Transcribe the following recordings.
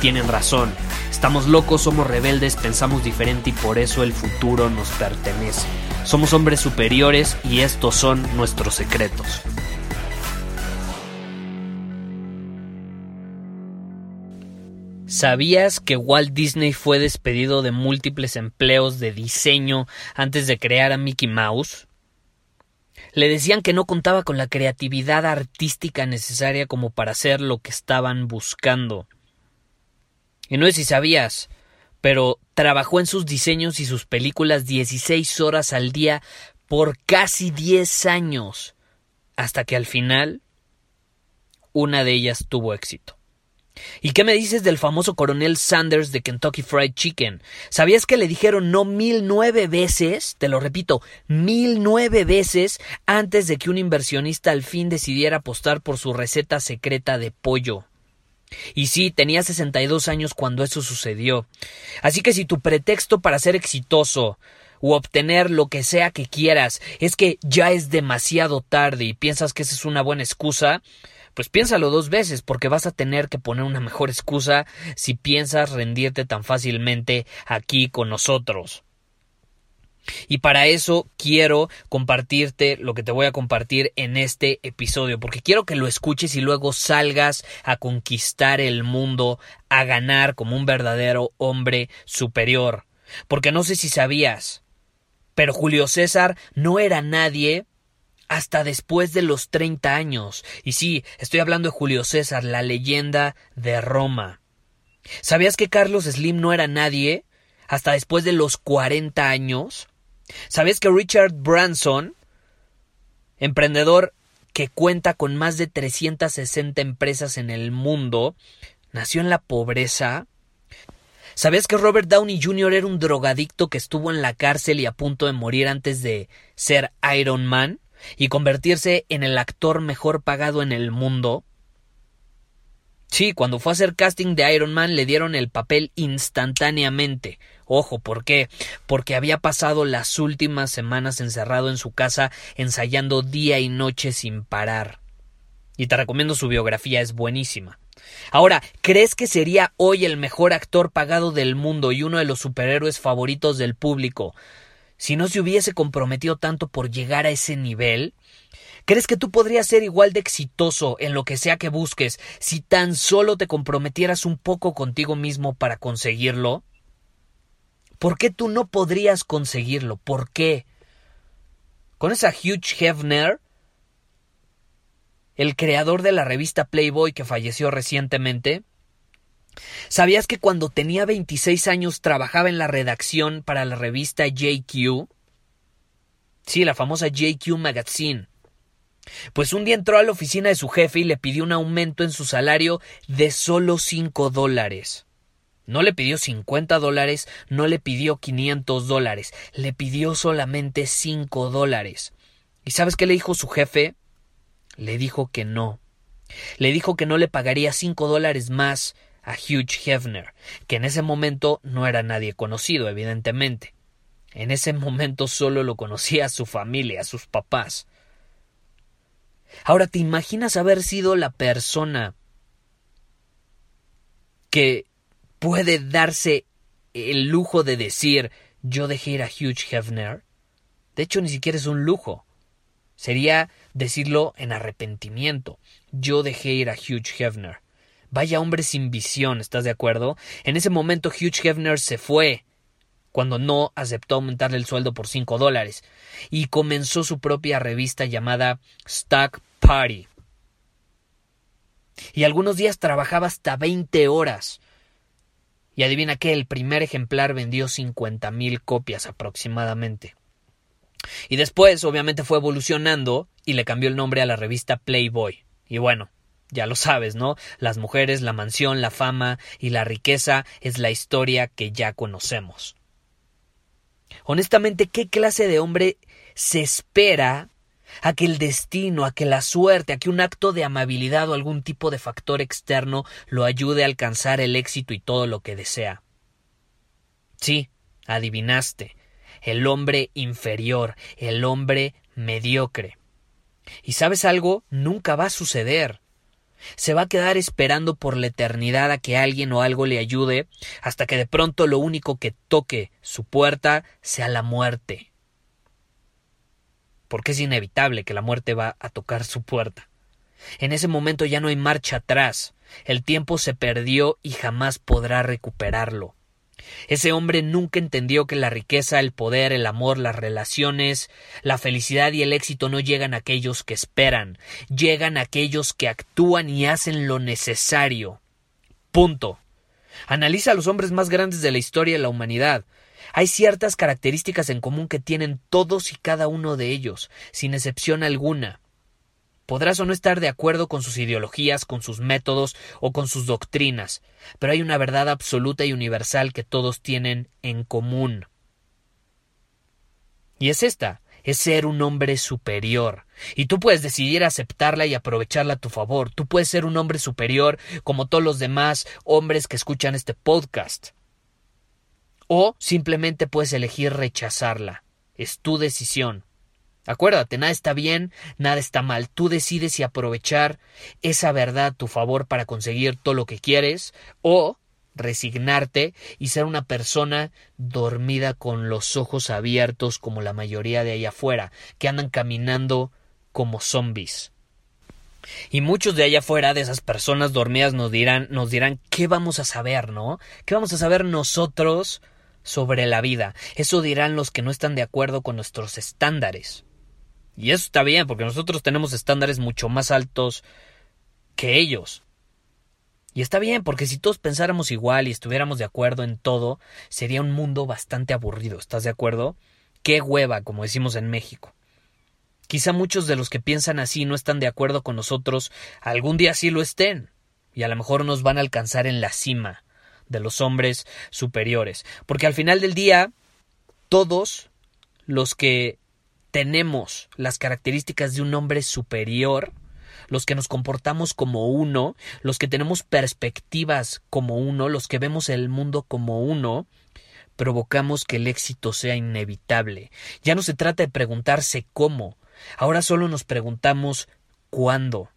tienen razón. Estamos locos, somos rebeldes, pensamos diferente y por eso el futuro nos pertenece. Somos hombres superiores y estos son nuestros secretos. ¿Sabías que Walt Disney fue despedido de múltiples empleos de diseño antes de crear a Mickey Mouse? Le decían que no contaba con la creatividad artística necesaria como para hacer lo que estaban buscando. Y no sé si sabías, pero trabajó en sus diseños y sus películas 16 horas al día por casi 10 años, hasta que al final una de ellas tuvo éxito. ¿Y qué me dices del famoso coronel Sanders de Kentucky Fried Chicken? ¿Sabías que le dijeron no mil nueve veces? Te lo repito, mil nueve veces antes de que un inversionista al fin decidiera apostar por su receta secreta de pollo. Y sí, tenía 62 años cuando eso sucedió. Así que si tu pretexto para ser exitoso o obtener lo que sea que quieras es que ya es demasiado tarde y piensas que esa es una buena excusa, pues piénsalo dos veces porque vas a tener que poner una mejor excusa si piensas rendirte tan fácilmente aquí con nosotros. Y para eso quiero compartirte lo que te voy a compartir en este episodio, porque quiero que lo escuches y luego salgas a conquistar el mundo, a ganar como un verdadero hombre superior. Porque no sé si sabías, pero Julio César no era nadie hasta después de los 30 años. Y sí, estoy hablando de Julio César, la leyenda de Roma. ¿Sabías que Carlos Slim no era nadie hasta después de los 40 años? ¿Sabías que Richard Branson, emprendedor que cuenta con más de 360 empresas en el mundo, nació en la pobreza? ¿Sabías que Robert Downey Jr. era un drogadicto que estuvo en la cárcel y a punto de morir antes de ser Iron Man? y convertirse en el actor mejor pagado en el mundo? Sí, cuando fue a hacer casting de Iron Man le dieron el papel instantáneamente. Ojo, ¿por qué? Porque había pasado las últimas semanas encerrado en su casa ensayando día y noche sin parar. Y te recomiendo su biografía, es buenísima. Ahora, ¿crees que sería hoy el mejor actor pagado del mundo y uno de los superhéroes favoritos del público si no se hubiese comprometido tanto por llegar a ese nivel? ¿Crees que tú podrías ser igual de exitoso en lo que sea que busques si tan solo te comprometieras un poco contigo mismo para conseguirlo? ¿Por qué tú no podrías conseguirlo? ¿Por qué? Con esa Hugh Hefner, el creador de la revista Playboy que falleció recientemente, ¿Sabías que cuando tenía 26 años trabajaba en la redacción para la revista JQ? Sí, la famosa JQ Magazine. Pues un día entró a la oficina de su jefe y le pidió un aumento en su salario de solo 5 dólares. No le pidió 50 dólares, no le pidió 500 dólares, le pidió solamente 5 dólares. ¿Y sabes qué le dijo su jefe? Le dijo que no. Le dijo que no le pagaría 5 dólares más a Hugh Hefner, que en ese momento no era nadie conocido, evidentemente. En ese momento solo lo conocía su familia, sus papás. Ahora, ¿te imaginas haber sido la persona que puede darse el lujo de decir yo dejé ir a Hugh Hefner? De hecho, ni siquiera es un lujo. Sería decirlo en arrepentimiento. Yo dejé ir a Hugh Hefner. Vaya hombre sin visión, ¿estás de acuerdo? En ese momento Hugh Hefner se fue cuando no aceptó aumentarle el sueldo por cinco dólares y comenzó su propia revista llamada Stock Party. Y algunos días trabajaba hasta 20 horas. Y adivina qué, el primer ejemplar vendió 50.000 copias aproximadamente. Y después, obviamente, fue evolucionando y le cambió el nombre a la revista Playboy. Y bueno, ya lo sabes, ¿no? Las mujeres, la mansión, la fama y la riqueza es la historia que ya conocemos. Honestamente, ¿qué clase de hombre se espera a que el destino, a que la suerte, a que un acto de amabilidad o algún tipo de factor externo lo ayude a alcanzar el éxito y todo lo que desea? Sí, adivinaste, el hombre inferior, el hombre mediocre. ¿Y sabes algo? Nunca va a suceder. Se va a quedar esperando por la eternidad a que alguien o algo le ayude, hasta que de pronto lo único que toque su puerta sea la muerte. Porque es inevitable que la muerte va a tocar su puerta. En ese momento ya no hay marcha atrás. El tiempo se perdió y jamás podrá recuperarlo. Ese hombre nunca entendió que la riqueza, el poder, el amor, las relaciones, la felicidad y el éxito no llegan a aquellos que esperan, llegan a aquellos que actúan y hacen lo necesario. Punto. Analiza a los hombres más grandes de la historia de la humanidad. Hay ciertas características en común que tienen todos y cada uno de ellos, sin excepción alguna. Podrás o no estar de acuerdo con sus ideologías, con sus métodos o con sus doctrinas, pero hay una verdad absoluta y universal que todos tienen en común. Y es esta, es ser un hombre superior. Y tú puedes decidir aceptarla y aprovecharla a tu favor. Tú puedes ser un hombre superior como todos los demás hombres que escuchan este podcast. O simplemente puedes elegir rechazarla. Es tu decisión. Acuérdate, nada está bien, nada está mal. Tú decides si aprovechar esa verdad a tu favor para conseguir todo lo que quieres o resignarte y ser una persona dormida con los ojos abiertos como la mayoría de ahí afuera, que andan caminando como zombies. Y muchos de allá afuera, de esas personas dormidas, nos dirán, nos dirán, ¿qué vamos a saber, no? ¿Qué vamos a saber nosotros sobre la vida? Eso dirán los que no están de acuerdo con nuestros estándares. Y eso está bien, porque nosotros tenemos estándares mucho más altos que ellos. Y está bien, porque si todos pensáramos igual y estuviéramos de acuerdo en todo, sería un mundo bastante aburrido, ¿estás de acuerdo? Qué hueva, como decimos en México. Quizá muchos de los que piensan así no están de acuerdo con nosotros, algún día sí lo estén, y a lo mejor nos van a alcanzar en la cima de los hombres superiores, porque al final del día, todos los que tenemos las características de un hombre superior, los que nos comportamos como uno, los que tenemos perspectivas como uno, los que vemos el mundo como uno, provocamos que el éxito sea inevitable. Ya no se trata de preguntarse cómo, ahora solo nos preguntamos cuándo.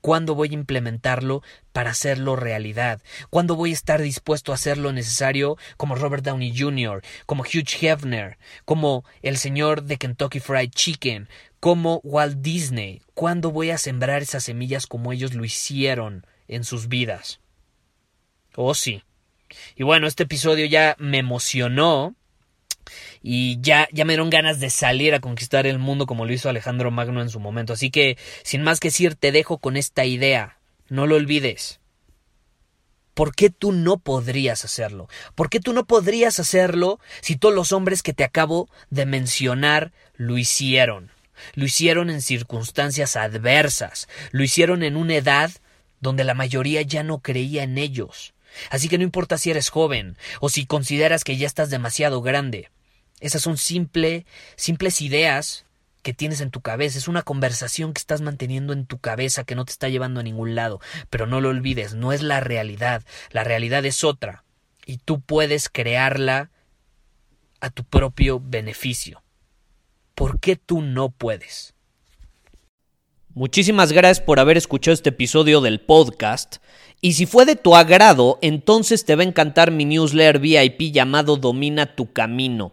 ¿Cuándo voy a implementarlo para hacerlo realidad? ¿Cuándo voy a estar dispuesto a hacer lo necesario como Robert Downey Jr., como Hugh Hefner, como el señor de Kentucky Fried Chicken, como Walt Disney? ¿Cuándo voy a sembrar esas semillas como ellos lo hicieron en sus vidas? Oh sí. Y bueno, este episodio ya me emocionó y ya, ya me dieron ganas de salir a conquistar el mundo como lo hizo Alejandro Magno en su momento. Así que, sin más que decir, te dejo con esta idea. No lo olvides. ¿Por qué tú no podrías hacerlo? ¿Por qué tú no podrías hacerlo si todos los hombres que te acabo de mencionar lo hicieron? Lo hicieron en circunstancias adversas, lo hicieron en una edad donde la mayoría ya no creía en ellos. Así que no importa si eres joven o si consideras que ya estás demasiado grande. Esas son simple, simples ideas que tienes en tu cabeza, es una conversación que estás manteniendo en tu cabeza que no te está llevando a ningún lado, pero no lo olvides, no es la realidad, la realidad es otra, y tú puedes crearla a tu propio beneficio. ¿Por qué tú no puedes? Muchísimas gracias por haber escuchado este episodio del podcast. Y si fue de tu agrado, entonces te va a encantar mi newsletter VIP llamado Domina tu Camino.